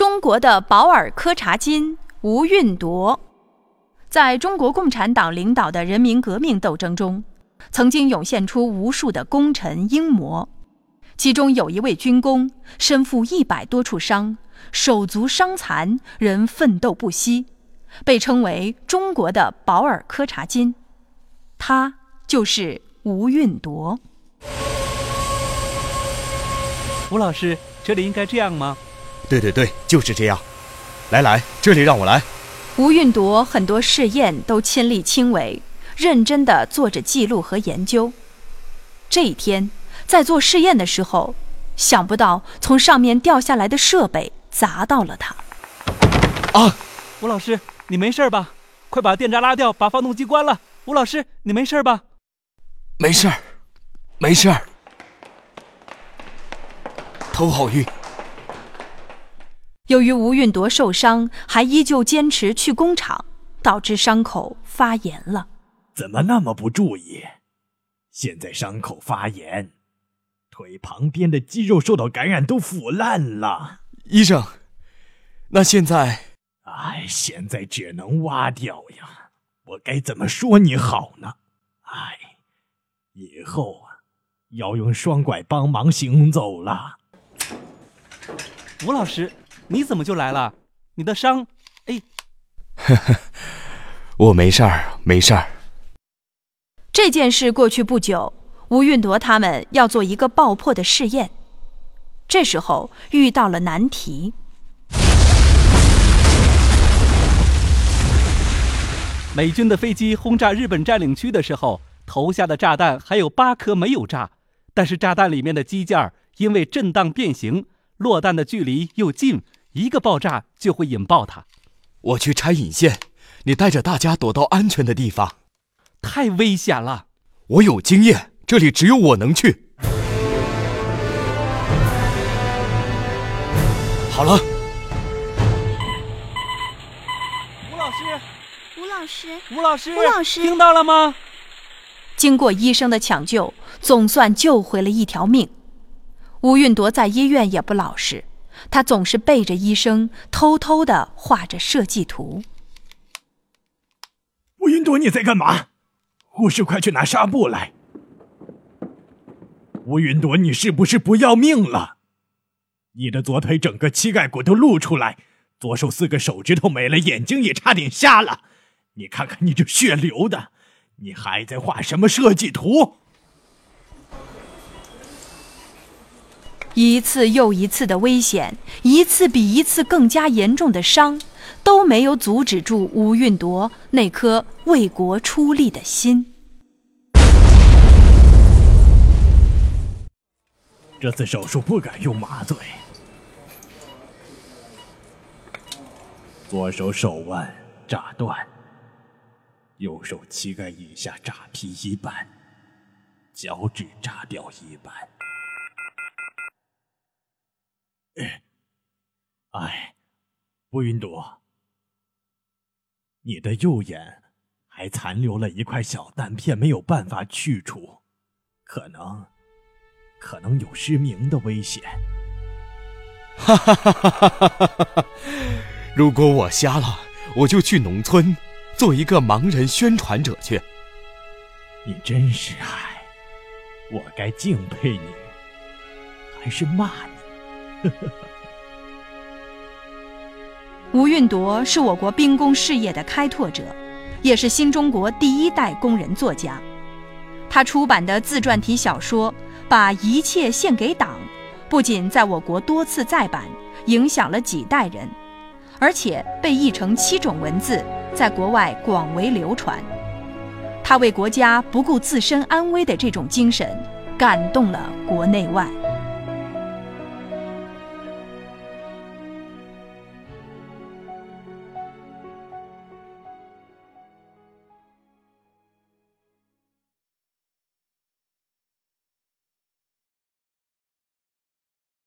中国的保尔柯察金吴运铎，在中国共产党领导的人民革命斗争中，曾经涌现出无数的功臣英模，其中有一位军功，身负一百多处伤，手足伤残，仍奋斗不息，被称为中国的保尔柯察金，他就是吴运铎。吴老师，这里应该这样吗？对对对，就是这样。来来，这里让我来。吴运铎很多试验都亲力亲为，认真地做着记录和研究。这一天，在做试验的时候，想不到从上面掉下来的设备砸到了他。啊！吴老师，你没事吧？快把电闸拉掉，把发动机关了。吴老师，你没事吧？没事儿，没事儿。头好晕。由于吴运铎受伤，还依旧坚持去工厂，导致伤口发炎了。怎么那么不注意？现在伤口发炎，腿旁边的肌肉受到感染，都腐烂了。医生，那现在……哎，现在只能挖掉呀。我该怎么说你好呢？哎，以后啊，要用双拐帮忙行走了。吴老师，你怎么就来了？你的伤，哎，呵呵，我没事儿，没事儿。这件事过去不久，吴运铎他们要做一个爆破的试验，这时候遇到了难题。美军的飞机轰炸日本占领区的时候，投下的炸弹还有八颗没有炸，但是炸弹里面的机件因为震荡变形。落弹的距离又近，一个爆炸就会引爆它。我去拆引线，你带着大家躲到安全的地方。太危险了，我有经验，这里只有我能去。好了，吴老师，吴老师，吴老师，吴老师，听到了吗？经过医生的抢救，总算救回了一条命。吴运铎在医院也不老实，他总是背着医生，偷偷的画着设计图。吴云朵，你在干嘛？护士，快去拿纱布来！吴云朵，你是不是不要命了？你的左腿整个膝盖骨都露出来，左手四个手指头没了，眼睛也差点瞎了。你看看你这血流的，你还在画什么设计图？一次又一次的危险，一次比一次更加严重的伤，都没有阻止住吴运铎那颗为国出力的心。这次手术不敢用麻醉，左手手腕炸断，右手膝盖以下炸劈一半，脚趾炸掉一半。哎，不云朵，你的右眼还残留了一块小弹片，没有办法去除，可能，可能有失明的危险。哈哈哈哈哈哈！如果我瞎了，我就去农村做一个盲人宣传者去。你真是爱，我该敬佩你，还是骂你？吴运铎是我国兵工事业的开拓者，也是新中国第一代工人作家。他出版的自传体小说《把一切献给党》，不仅在我国多次再版，影响了几代人，而且被译成七种文字，在国外广为流传。他为国家不顾自身安危的这种精神，感动了国内外。